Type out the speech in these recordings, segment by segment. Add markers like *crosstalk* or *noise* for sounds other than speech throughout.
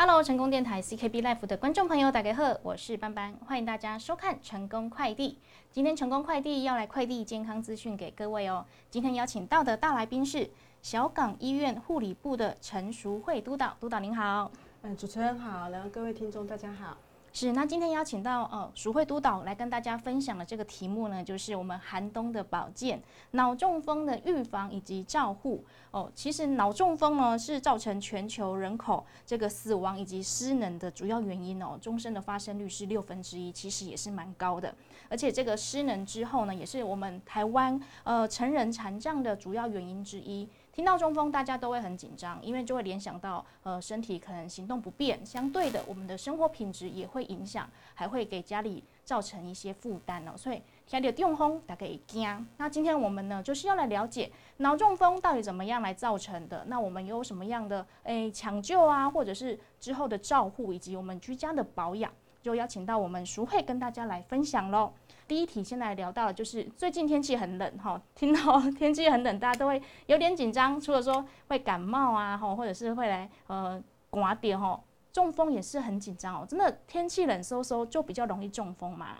Hello，成功电台 CKB Life 的观众朋友，大家好，我是班班，欢迎大家收看成功快递。今天成功快递要来快递健康资讯给各位哦。今天邀请到的大来宾是小港医院护理部的陈淑慧督导，督导您好。嗯，主持人好，然后各位听众大家好。是，那今天邀请到呃淑慧督导来跟大家分享的这个题目呢，就是我们寒冬的保健、脑中风的预防以及照护哦。其实脑中风呢是造成全球人口这个死亡以及失能的主要原因哦，终身的发生率是六分之一，其实也是蛮高的。而且这个失能之后呢，也是我们台湾呃成人残障的主要原因之一。听到中风，大家都会很紧张，因为就会联想到，呃，身体可能行动不便，相对的，我们的生活品质也会影响，还会给家里造成一些负担哦。所以听到中风，大家会惊。那今天我们呢，就是要来了解脑中风到底怎么样来造成的，那我们有什么样的诶抢救啊，或者是之后的照护，以及我们居家的保养，就邀请到我们淑慧跟大家来分享喽。第一题先来聊到的就是最近天气很冷哈，*laughs* 听到天气很冷，大家都会有点紧张，除了说会感冒啊哈，或者是会来呃刮点哈，中风也是很紧张哦。真的天气冷飕飕就比较容易中风嘛？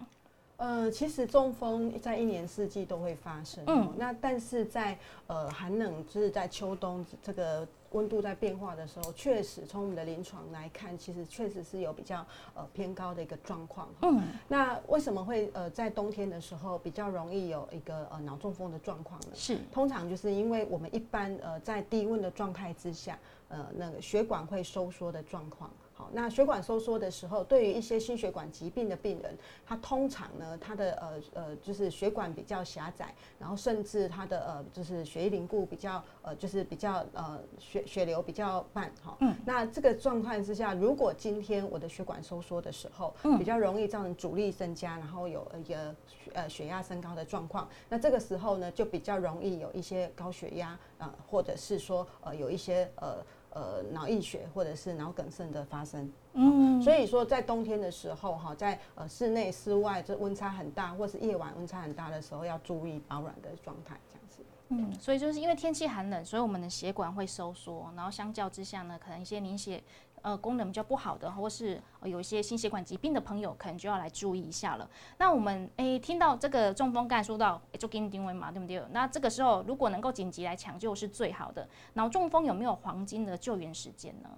呃，其实中风在一年四季都会发生，嗯，那但是在呃寒冷，就是在秋冬这个温度在变化的时候，确实从我们的临床来看，其实确实是有比较呃偏高的一个状况。嗯，那为什么会呃在冬天的时候比较容易有一个呃脑中风的状况呢？是，通常就是因为我们一般呃在低温的状态之下，呃那个血管会收缩的状况。好，那血管收缩的时候，对于一些心血管疾病的病人，他通常呢，他的呃呃，就是血管比较狭窄，然后甚至他的呃，就是血液凝固比较呃，就是比较呃血血流比较慢哈。嗯。那这个状况之下，如果今天我的血管收缩的时候，比较容易造成阻力增加，然后有一个呃血压升高的状况，那这个时候呢，就比较容易有一些高血压啊，或者是说呃有一些呃。呃，脑溢血或者是脑梗塞的发生，嗯，所以说在冬天的时候哈，在呃室内、室外这温差很大，或是夜晚温差很大的时候，要注意保暖的状态，这样子。嗯，所以就是因为天气寒冷，所以我们的血管会收缩，然后相较之下呢，可能一些凝血。呃，功能比较不好的，或是有一些心血管疾病的朋友，可能就要来注意一下了。那我们诶，听到这个中风，刚才说到就给你定位嘛，对不对？那这个时候如果能够紧急来抢救是最好的。脑中风有没有黄金的救援时间呢？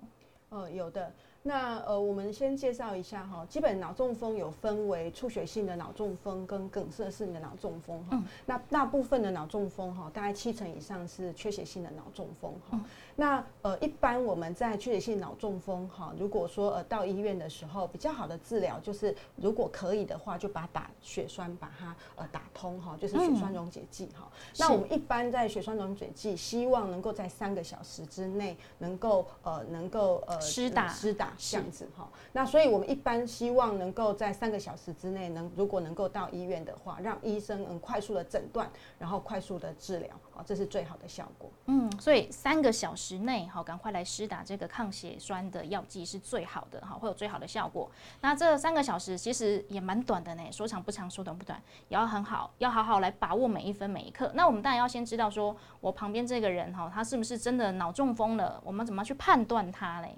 呃，有的。那呃，我们先介绍一下哈，基本脑中风有分为出血性的脑中风跟梗塞性的脑中风哈。那大部分的脑中风哈，大概七成以上是缺血性的脑中风哈。那呃，一般我们在缺血性脑中风哈，如果说呃到医院的时候，比较好的治疗就是如果可以的话，就把打血栓把它呃打通哈，就是血栓溶解剂哈。那我们一般在血栓溶解剂，希望能够在三个小时之内能够呃能够呃施打施打。这样子哈，那所以我们一般希望能够在三个小时之内，能如果能够到医院的话，让医生能快速的诊断，然后快速的治疗，好，这是最好的效果。嗯，所以三个小时内，好，赶快来施打这个抗血栓的药剂是最好的，哈，会有最好的效果。那这三个小时其实也蛮短的呢，说长不长，说短不短，也要很好，要好好来把握每一分每一刻。那我们当然要先知道说，我旁边这个人哈，他是不是真的脑中风了？我们怎么去判断他嘞？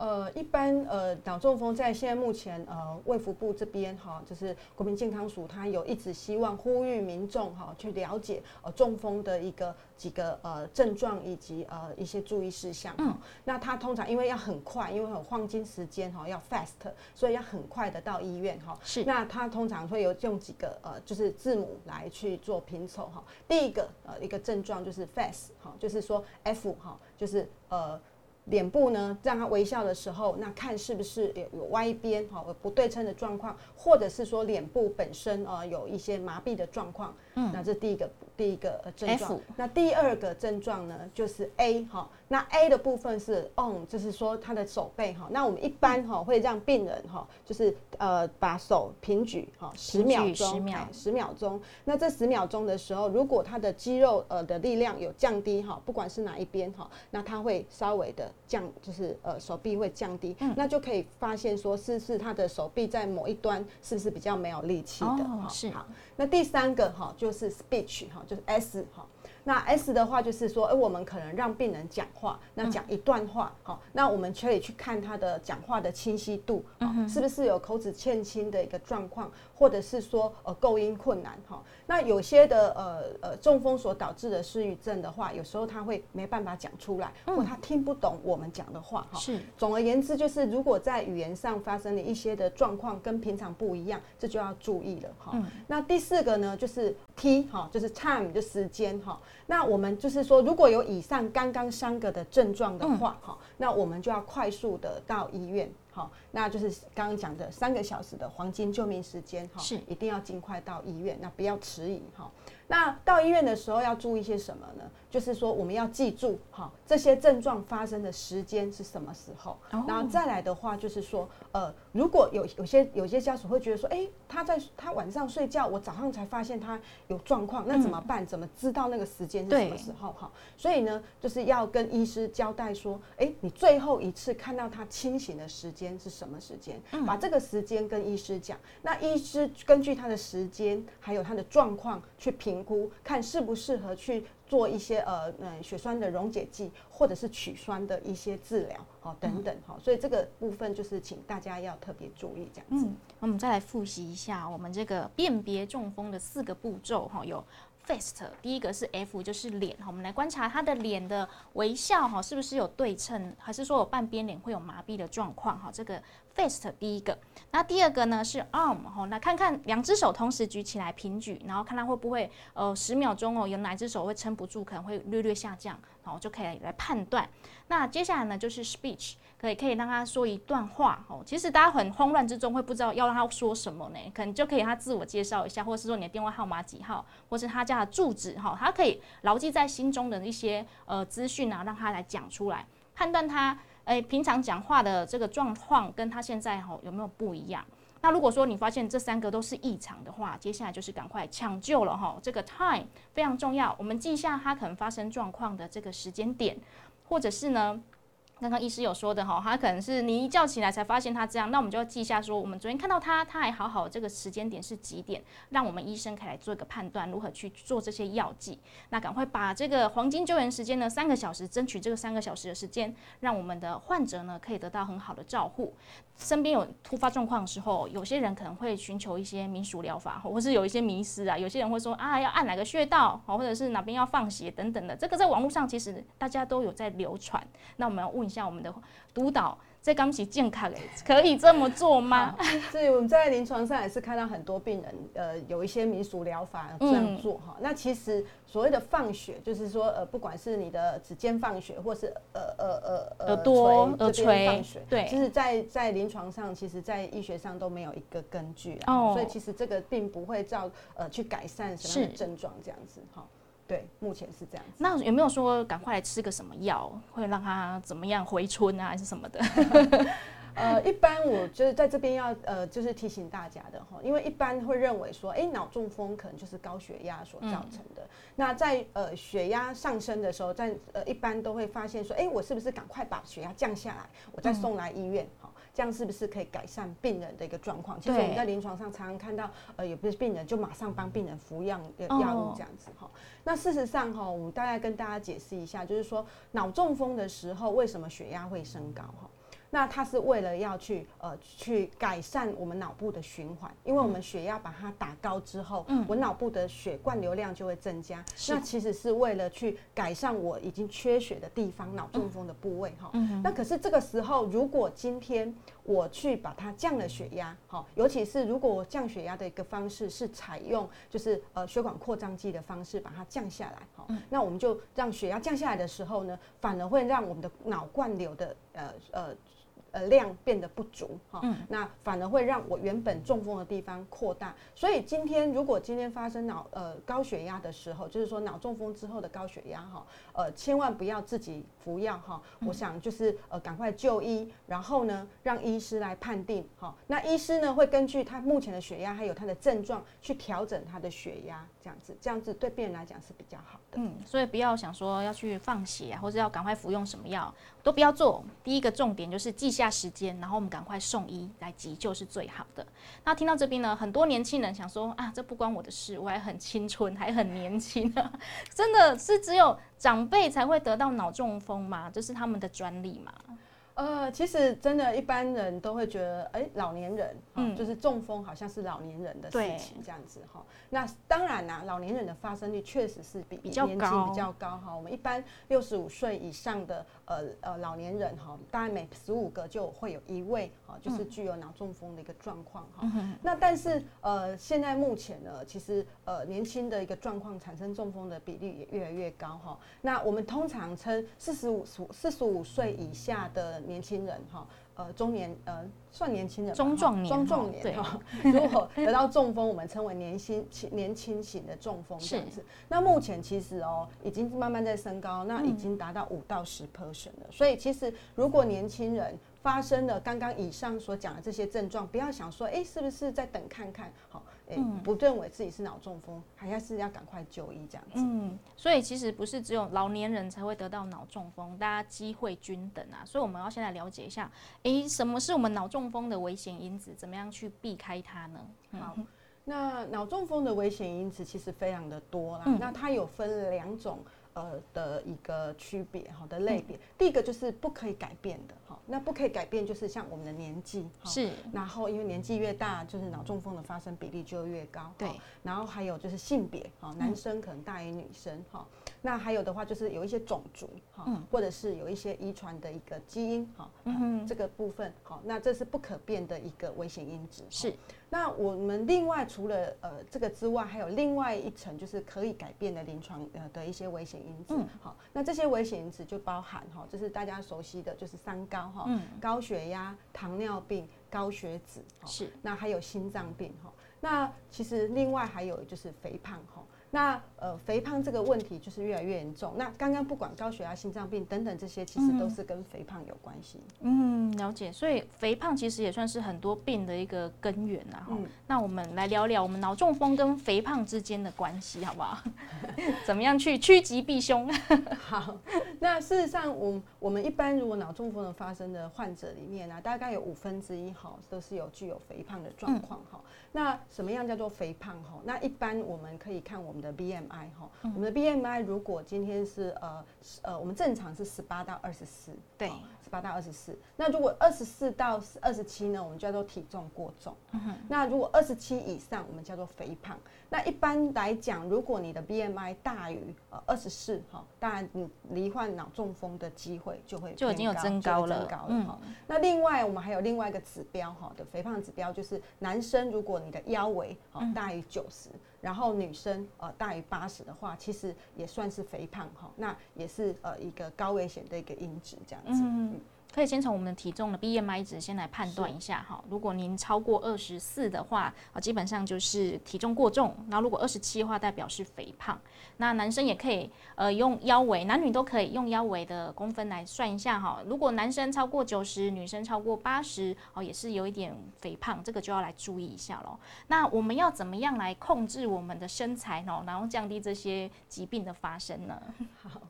呃，一般呃脑中风在现在目前呃卫福部这边哈，就是国民健康署，它有一直希望呼吁民众哈去了解呃中风的一个几个呃症状以及呃一些注意事项。嗯，那它通常因为要很快，因为有黄金时间哈，要 fast，所以要很快的到医院哈。是。那它通常会有用几个呃就是字母来去做拼凑哈。第一个呃一个症状就是 fast 哈，就是说 F 哈，就是呃。脸部呢，让他微笑的时候，那看是不是有有歪边哈，不对称的状况，或者是说脸部本身呃有一些麻痹的状况。嗯，那这第一个第一个症状。那第二个症状呢，就是 A 哈。那 A 的部分是 on，就是说他的手背哈。那我们一般哈会让病人哈，就是呃把手平举哈十秒钟，十秒十秒钟。那这十秒钟的时候，如果他的肌肉呃的力量有降低哈，不管是哪一边哈，那他会稍微的降，就是呃手臂会降低，那就可以发现说是是他的手臂在某一端是不是比较没有力气的哈。是好。那第三个哈就是 speech 哈，就是 S 哈。那 S 的话就是说，哎，我们可能让病人讲话，那讲一段话，好，那我们可以去看他的讲话的清晰度，是不是有口齿欠清的一个状况，或者是说呃构音困难，哈。那有些的呃呃中风所导致的失语症的话，有时候他会没办法讲出来，或他听不懂我们讲的话，哈。是。总而言之，就是如果在语言上发生了一些的状况跟平常不一样，这就要注意了，哈。那第四个呢，就是 T 哈，就是 time 就时间哈。那我们就是说，如果有以上刚刚三个的症状的话，哈，那我们就要快速的到医院，好，那就是刚刚讲的三个小时的黄金救命时间，哈，是一定要尽快到医院，那不要迟疑，哈。那到医院的时候要注意些什么呢？就是说我们要记住，哈，这些症状发生的时间是什么时候，然后再来的话就是说，呃，如果有有些有些家属会觉得说，哎，他在他晚上睡觉，我早上才发现他有状况，那怎么办？怎么知道那个时间是什么时候？哈，所以呢，就是要跟医师交代说，哎，你最后一次看到他清醒的时间是什么时间？把这个时间跟医师讲，那医师根据他的时间还有他的状况去评估，看适不适合去。做一些呃嗯血栓的溶解剂，或者是取栓的一些治疗，哦等等好，所以这个部分就是请大家要特别注意这样子。嗯，我们再来复习一下我们这个辨别中风的四个步骤哈，有 FAST，第一个是 F 就是脸哈，我们来观察他的脸的微笑哈，是不是有对称，还是说有半边脸会有麻痹的状况哈，这个。Fast 第一个，那第二个呢是 arm 哈，那看看两只手同时举起来平举，然后看他会不会呃十秒钟哦，有哪只手会撑不住，可能会略略下降，然后就可以来判断。那接下来呢就是 speech，可以可以让他说一段话哦。其实大家很慌乱之中会不知道要让他说什么呢，可能就可以他自我介绍一下，或者是说你的电话号码几号，或是他家的住址哈，他可以牢记在心中的一些呃资讯啊，让他来讲出来，判断他。诶，平常讲话的这个状况跟他现在哈有没有不一样？那如果说你发现这三个都是异常的话，接下来就是赶快抢救了哈。这个 time 非常重要，我们记下它可能发生状况的这个时间点，或者是呢。刚刚医师有说的哈，他可能是你一觉起来才发现他这样，那我们就要记一下说，我们昨天看到他，他还好好，这个时间点是几点，让我们医生可以来做一个判断，如何去做这些药剂。那赶快把这个黄金救援时间呢，三个小时，争取这个三个小时的时间，让我们的患者呢可以得到很好的照护。身边有突发状况的时候，有些人可能会寻求一些民俗疗法，或是有一些迷失啊，有些人会说啊，要按哪个穴道，或者是哪边要放血等等的，这个在网络上其实大家都有在流传。那我们要问。像我们的督导在刚起健康诶，可以这么做吗？所以我们在临床上也是看到很多病人，呃，有一些民俗疗法这样做哈。那其实所谓的放血，就是说呃，不管是你的指尖放血，或是呃呃呃耳朵耳垂放血，对，就是在在临床上，其实在医学上都没有一个根据啊。所以其实这个并不会造呃去改善什么症状这样子哈。对，目前是这样。那有没有说赶快来吃个什么药，会让他怎么样回春啊，还是什么的？*laughs* 呃，一般我就是在这边要呃，就是提醒大家的哈，因为一般会认为说，哎，脑中风可能就是高血压所造成的。那在呃血压上升的时候，在呃一般都会发现说，哎，我是不是赶快把血压降下来，我再送来医院？这样是不是可以改善病人的一个状况？其实我们在临床上常常看到，呃，有不是病人就马上帮病人服药药物这样子哈。那事实上哈，我们大概跟大家解释一下，就是说脑中风的时候为什么血压会升高哈？那它是为了要去呃去改善我们脑部的循环，因为我们血压把它打高之后，嗯，我脑部的血灌流量就会增加。那其实是为了去改善我已经缺血的地方，脑中风的部位哈。嗯那可是这个时候，如果今天我去把它降了血压，好，尤其是如果我降血压的一个方式是采用就是呃血管扩张剂的方式把它降下来，好，那我们就让血压降下来的时候呢，反而会让我们的脑灌流的呃呃。呃，量变得不足哈，那反而会让我原本中风的地方扩大。所以今天如果今天发生脑呃高血压的时候，就是说脑中风之后的高血压哈，呃，千万不要自己服药哈。我想就是呃赶快就医，然后呢让医师来判定哈。那医师呢会根据他目前的血压还有他的症状去调整他的血压，这样子这样子对病人来讲是比较好的。嗯，所以不要想说要去放血啊，或者要赶快服用什么药，都不要做。第一个重点就是记下。时间，然后我们赶快送医来急救是最好的。那听到这边呢，很多年轻人想说啊，这不关我的事，我还很青春，还很年轻啊，*laughs* 真的是只有长辈才会得到脑中风吗？这是他们的专利吗？呃，其实真的，一般人都会觉得，哎，老年人，嗯，就是中风好像是老年人的事情这样子哈。那当然啦，老年人的发生率确实是比比较高，比较高哈。我们一般六十五岁以上的呃呃老年人哈，大概每十五个就会有一位哈，就是具有脑中风的一个状况哈。那但是呃，现在目前呢，其实呃年轻的一个状况产生中风的比例也越来越高哈。那我们通常称四十五四十五岁以下的。年轻人哈，呃，中年呃，算年轻人，中壮年，中壮年哈。如果得到中风，我们称为年轻 *laughs* 年轻型的中风这样子。那目前其实哦，已经慢慢在升高，那已经达到五到十 percent 了。所以其实如果年轻人发生了刚刚以上所讲的这些症状，不要想说，哎，是不是在等看看？好。嗯，不认为自己是脑中风，还是要赶快就医这样子。嗯，所以其实不是只有老年人才会得到脑中风，大家机会均等啊。所以我们要先来了解一下，诶，什么是我们脑中风的危险因子？怎么样去避开它呢？好，那脑中风的危险因子其实非常的多啦。那它有分两种。呃的一个区别好的类别，第一个就是不可以改变的哈，那不可以改变就是像我们的年纪是，然后因为年纪越大，就是脑中风的发生比例就越高，对，然后还有就是性别哈，男生可能大于女生哈，那还有的话就是有一些种族哈，或者是有一些遗传的一个基因哈，嗯，这个部分好，那这是不可变的一个危险因子是。那我们另外除了呃这个之外，还有另外一层就是可以改变的临床呃的一些危险因子。好，那这些危险因子就包含哈，就是大家熟悉的就是三高哈，高血压、糖尿病、高血脂。是。那还有心脏病哈。那其实另外还有就是肥胖哈。那呃，肥胖这个问题就是越来越严重。那刚刚不管高血压、心脏病等等这些，其实都是跟肥胖有关系。嗯，了解。所以肥胖其实也算是很多病的一个根源呐。哈，那我们来聊聊我们脑中风跟肥胖之间的关系，好不好？*laughs* 怎么样去趋吉避凶？*laughs* 好，那事实上，我我们一般如果脑中风的发生的患者里面呢，大概有五分之一哈都是有具有肥胖的状况哈。那什么样叫做肥胖哈？那一般我们可以看我们的 BMI 哈，我们的 BMI 如果今天是呃呃，我们正常是十八到二十四，对。十八到二十四，那如果二十四到二十七呢，我们叫做体重过重。那如果二十七以上，我们叫做肥胖。那一般来讲，如果你的 BMI 大于呃二十四，哈，当然你罹患脑中风的机会就会就已经有增高了。增高了哈。那另外我们还有另外一个指标哈的肥胖指标，就是男生如果你的腰围哦大于九十，然后女生呃大于八十的话，其实也算是肥胖哈。那也是呃一个高危险的一个因子这样子。嗯。可以先从我们的体重的 BMI 值先来判断一下哈。如果您超过二十四的话，啊，基本上就是体重过重。然后如果二十七的话，代表是肥胖。那男生也可以呃用腰围，男女都可以用腰围的公分来算一下哈。如果男生超过九十，女生超过八十，哦，也是有一点肥胖，这个就要来注意一下喽。那我们要怎么样来控制我们的身材呢？然后降低这些疾病的发生呢？*laughs* 好。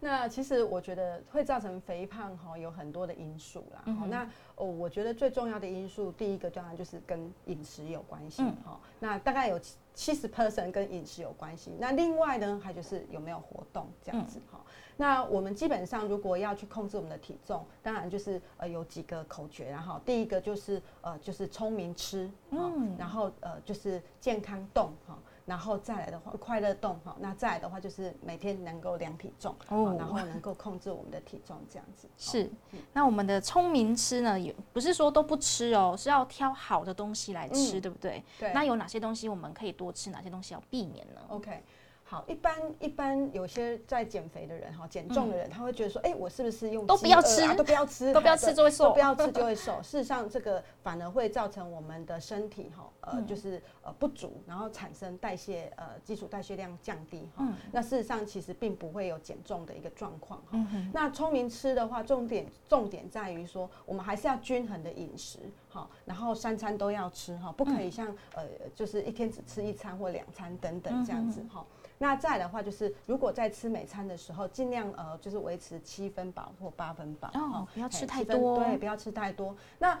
那其实我觉得会造成肥胖哈，有很多的因素啦。那哦，我觉得最重要的因素，第一个当然就是跟饮食有关系哈。那大概有七十 percent 跟饮食有关系。那另外呢，还就是有没有活动这样子哈。那我们基本上如果要去控制我们的体重，当然就是呃有几个口诀，然后第一个就是呃就是聪明吃，嗯，然后呃就是健康动哈。然后再来的话，快乐动哈，那再来的话就是每天能够量体重，哦，然后能够控制我们的体重这样子。是，那我们的聪明吃呢，也不是说都不吃哦，是要挑好的东西来吃，对不对？对。那有哪些东西我们可以多吃，哪些东西要避免呢？OK。好，一般一般有些在减肥的人哈，减重的人，他会觉得说，哎，我是不是用都不要吃，都不要吃，都不要吃就会瘦，都不要吃就会瘦。事实上，这个反而会造成我们的身体哈，呃，就是呃不足，然后产生代谢呃基础代谢量降低哈。那事实上其实并不会有减重的一个状况哈。那聪明吃的话，重点重点在于说，我们还是要均衡的饮食哈，然后三餐都要吃哈，不可以像呃就是一天只吃一餐或两餐等等这样子哈。那再的话就是，如果在吃美餐的时候，尽量呃就是维持七分饱或八分饱哦，不要吃太多，对，不要吃太多。那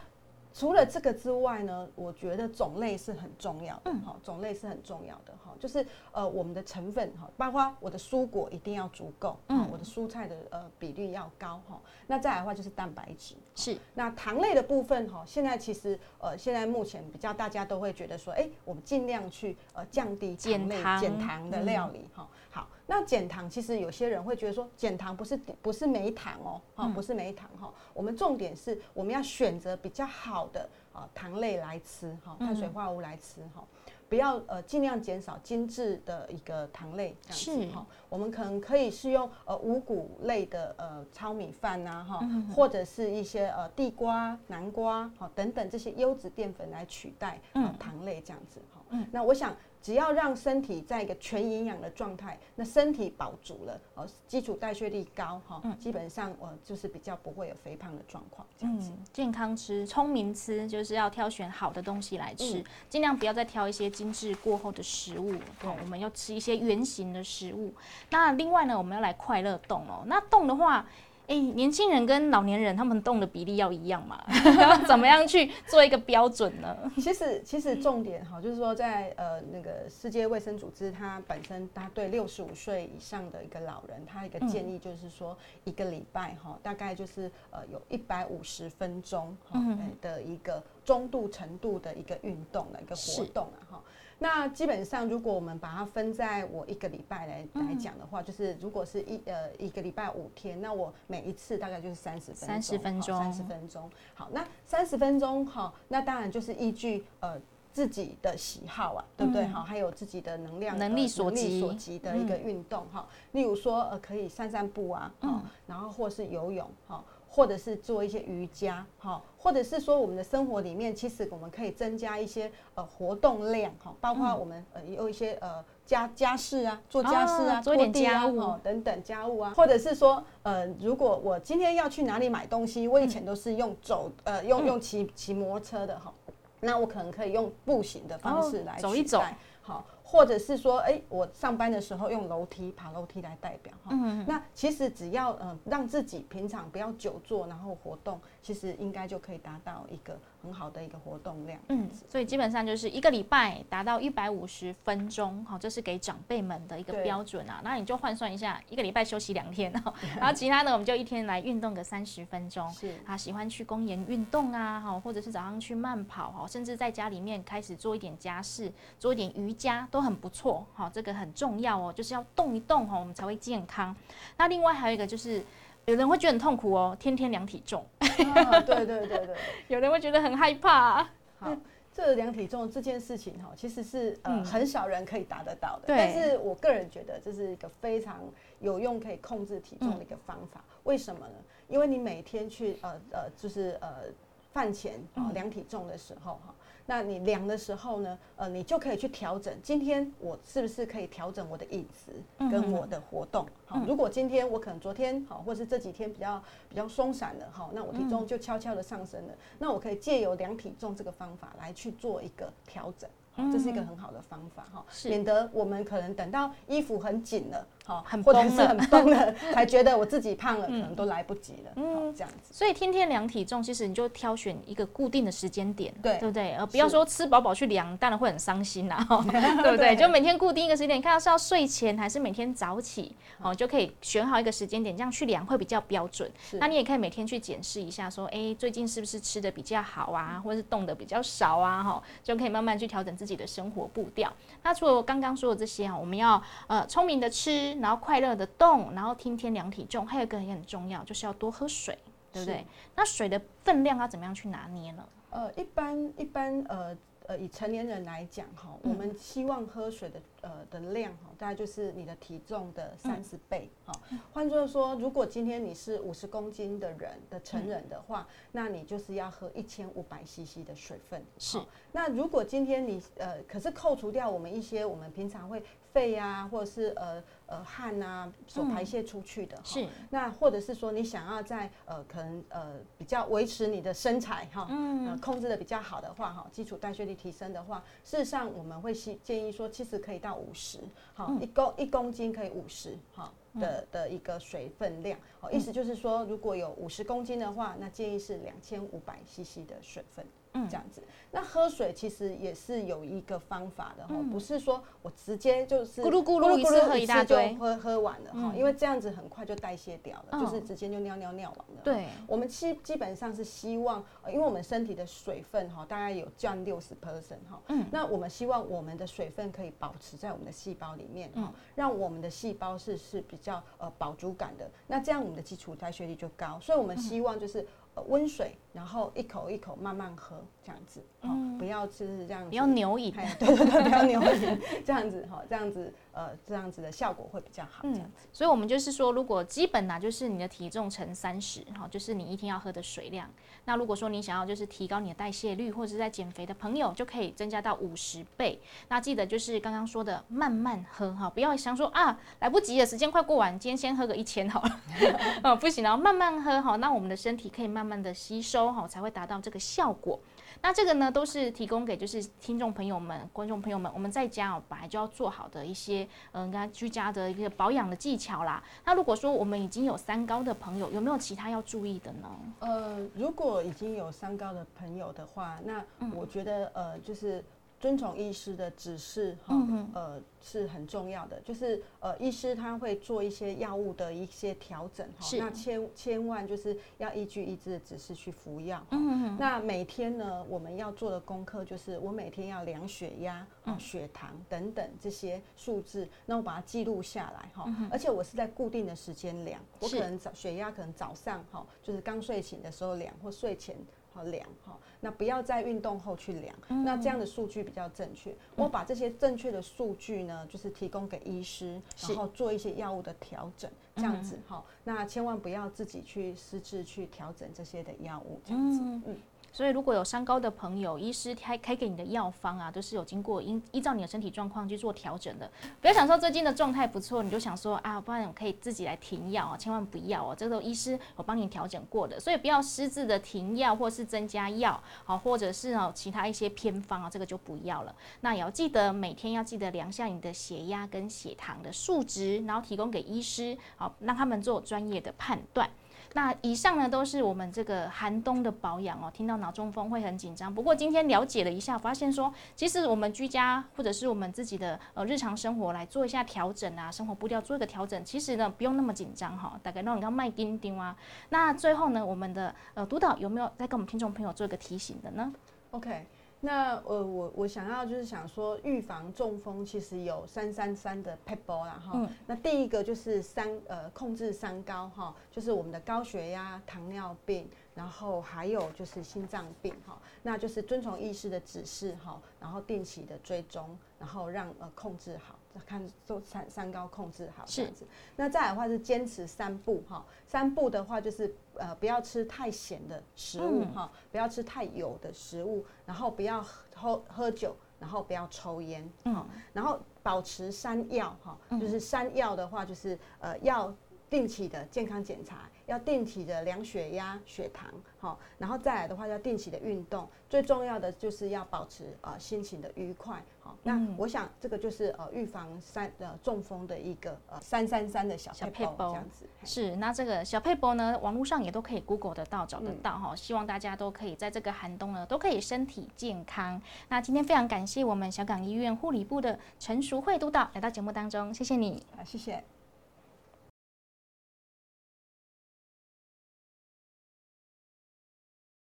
除了这个之外呢，我觉得种类是很重要的哈，种类是很重要的哈，就是呃我们的成分哈，包括我的蔬果一定要足够，嗯，我的蔬菜的呃比率要高哈。那再来的话就是蛋白质，是。那糖类的部分哈，现在其实呃现在目前比较大家都会觉得说，哎，我们尽量去呃降低减糖减糖的料理哈。好，那减糖其实有些人会觉得说，减糖不是不是没糖哦，哈，不是没糖哈。我们重点是我们要选择比较好的。啊，糖类来吃哈，碳水化合物来吃哈，不要呃尽量减少精致的一个糖类这样子哈。我们可能可以是用呃五谷类的呃糙米饭呐哈，或者是一些呃地瓜、南瓜哈等等这些优质淀粉来取代糖类这样子哈。那我想。只要让身体在一个全营养的状态，那身体饱足了，哦，基础代谢率高哈，基本上我就是比较不会有肥胖的状况。嗯，健康吃，聪明吃，就是要挑选好的东西来吃，尽量不要再挑一些精致过后的食物。对，我们要吃一些圆形的食物。那另外呢，我们要来快乐动哦。那动的话。哎，年轻人跟老年人他们动的比例要一样嘛？*laughs* 怎么样去做一个标准呢？*laughs* 其实，其实重点哈，就是说在呃那个世界卫生组织，它本身它对六十五岁以上的一个老人，它一个建议就是说，一个礼拜哈，大概就是呃有一百五十分钟哈的一个中度程度的一个运动的一个活动啊哈。那基本上，如果我们把它分在我一个礼拜来来讲的话，就是如果是一呃一个礼拜五天，那我每一次大概就是三十分钟，三十分钟，三十分钟。好，那三十分钟哈，那当然就是依据呃自己的喜好啊，对不对？好，还有自己的能量能力所及所及的一个运动哈。例如说呃可以散散步啊，嗯，然后或是游泳哈。或者是做一些瑜伽，哈，或者是说我们的生活里面，其实我们可以增加一些呃活动量，哈，包括我们呃有一些呃家家事啊，做家事啊，做一点家务。等等家务啊，或者是说呃，如果我今天要去哪里买东西，我以前都是用走呃用用骑骑摩托车的哈，那我可能可以用步行的方式来走一走，好。或者是说，哎，我上班的时候用楼梯爬楼梯来代表哈。嗯那其实只要嗯让自己平常不要久坐，然后活动，其实应该就可以达到一个很好的一个活动量。嗯。所以基本上就是一个礼拜达到一百五十分钟，好，这是给长辈们的一个标准啊。那你就换算一下，一个礼拜休息两天哦，*laughs* 然后其他的我们就一天来运动个三十分钟。是。啊，喜欢去公园运动啊，哈，或者是早上去慢跑哈，甚至在家里面开始做一点家事，做一点瑜伽都。都很不错，好，这个很重要哦，就是要动一动哈，我们才会健康。那另外还有一个就是，有人会觉得很痛苦哦，天天量体重。对对对对，*laughs* 有人会觉得很害怕。好，这量体重这件事情哈，其实是呃很少人可以达得到的。对。但是我个人觉得这是一个非常有用可以控制体重的一个方法。为什么呢？因为你每天去呃呃就是呃饭前啊量体重的时候哈。那你量的时候呢，呃，你就可以去调整。今天我是不是可以调整我的饮食跟我的活动？好，如果今天我可能昨天好，或是这几天比较比较松散了，好，那我体重就悄悄的上升了。那我可以借由量体重这个方法来去做一个调整。这是一个很好的方法哈，免得我们可能等到衣服很紧了，哈，很或者是很崩了，*laughs* 才觉得我自己胖了，可能都来不及了。嗯，这样子。所以天天量体重，其实你就挑选一个固定的时间点，对，对不对？而不要说吃饱饱去量，当然会很伤心呐，*laughs* 对不对？就每天固定一个时间点，看到是要睡前还是每天早起，哦，就可以选好一个时间点，这样去量会比较标准。那你也可以每天去检视一下，说，哎，最近是不是吃的比较好啊，或者是动的比较少啊？哈，就可以慢慢去调整自己的生活步。调。那除了我刚刚说的这些啊，我们要呃聪明的吃，然后快乐的动，然后天天量体重，还有一个也很重要，就是要多喝水，对不对？那水的分量要怎么样去拿捏呢？呃，一般一般呃。呃，以成年人来讲哈，我们希望喝水的呃的量哈，大概就是你的体重的三十倍哈。换作说，如果今天你是五十公斤的人的成人的话，那你就是要喝一千五百 CC 的水分。是。那如果今天你呃，可是扣除掉我们一些我们平常会肺啊，或者是呃。呃，汗啊，所排泄出去的，是那或者是说你想要在呃，可能呃比较维持你的身材哈，嗯，控制的比较好的话哈，基础代谢率提升的话，事实上我们会建议说，其实可以到到五十，好，一公一公斤可以五十，好的的一个水分量，哦，意思就是说，如果有五十公斤的话，那建议是两千五百 CC 的水分。嗯，这样子。那喝水其实也是有一个方法的哈，不是说我直接就是咕噜咕噜一次喝一大堆，喝喝完了哈，因为这样子很快就代谢掉了，就是直接就尿尿尿完了。对，我们基基本上是希望，因为我们身体的水分哈，大概有降六十 percent 哈，嗯，那我们希望我们的水分可以保持在我们的细胞里面哈，让我们的细胞是是比较呃饱足感的，那这样我们的基础代谢率就高，所以我们希望就是。温水，然后一口一口慢慢喝，这样子，嗯，不要就是这样，不要牛饮，对对对，不要牛饮，这样子哈，这样子，呃，这样子的效果会比较好，这样子。所以，我们就是说，如果基本呢，就是你的体重乘三十，哈，就是你一天要喝的水量。那如果说你想要就是提高你的代谢率，或者是在减肥的朋友，就可以增加到五十倍。那记得就是刚刚说的慢慢喝，哈，不要想说啊，来不及了，时间快过完，今天先喝个一千好了，*laughs* 哦，不行，然后慢慢喝，哈，那我们的身体可以慢慢的吸收，哈，才会达到这个效果。那这个呢，都是提供给就是听众朋友们、观众朋友们，我们在家哦本来就要做好的一些，嗯，跟居家的一个保养的技巧啦。那如果说我们已经有三高的朋友，有没有其他要注意的呢？呃，如果已经有三高的朋友的话，那我觉得呃，就是。遵从医师的指示，哈，呃，是很重要的。就是呃，医师他会做一些药物的一些调整，哈，那千千万就是要依据医师的指示去服药。嗯那每天呢，我们要做的功课就是，我每天要量血压、血糖等等这些数字，那我把它记录下来，哈。而且我是在固定的时间量，我可能早血压可能早上哈，就是刚睡醒的时候量，或睡前。好量哈，那不要在运动后去量，那这样的数据比较正确。我把这些正确的数据呢，就是提供给医师，然后做一些药物的调整，这样子哈。那千万不要自己去私自去调整这些的药物，这样子，嗯。所以，如果有三高的朋友，医师开开给你的药方啊，都是有经过依依照你的身体状况去做调整的。不要想说最近的状态不错，你就想说啊，不然我可以自己来停药啊，千万不要哦，这个医师我帮你调整过的，所以不要私自的停药或是增加药，好，或者是哦其他一些偏方啊，这个就不要了。那也要记得每天要记得量下你的血压跟血糖的数值，然后提供给医师，好，让他们做专业的判断。那以上呢都是我们这个寒冬的保养哦，听到脑中风会很紧张。不过今天了解了一下，发现说其实我们居家或者是我们自己的呃日常生活来做一下调整啊，生活步调做一个调整，其实呢不用那么紧张哈。大概让你要卖丁丁啊。那最后呢，我们的呃督导有没有再跟我们听众朋友做一个提醒的呢？OK。那呃，我我想要就是想说，预防中风其实有三三三的 p e b l e 啦哈。那第一个就是三呃控制三高哈，就是我们的高血压、糖尿病，然后还有就是心脏病哈。那就是遵从医师的指示哈，然后定期的追踪，然后让呃控制好。看做三三高控制好这样子，那再来的话是坚持三步哈，三步的话就是呃不要吃太咸的食物哈，不要吃太油的食物，然后不要喝喝酒，然后不要抽烟哈，然后保持山药哈，就是山药的话就是呃要定期的健康检查，要定期的量血压、血糖好，然后再来的话要定期的运动，最重要的就是要保持呃心情的愉快。好那我想这个就是呃预防三呃中风的一个呃三三三的小配包这样子。是，那这个小配包呢，网络上也都可以 Google 得到找得到哈。希望大家都可以在这个寒冬呢，都可以身体健康。那今天非常感谢我们小港医院护理部的陈淑慧督导来到节目当中，谢谢你。啊，谢谢。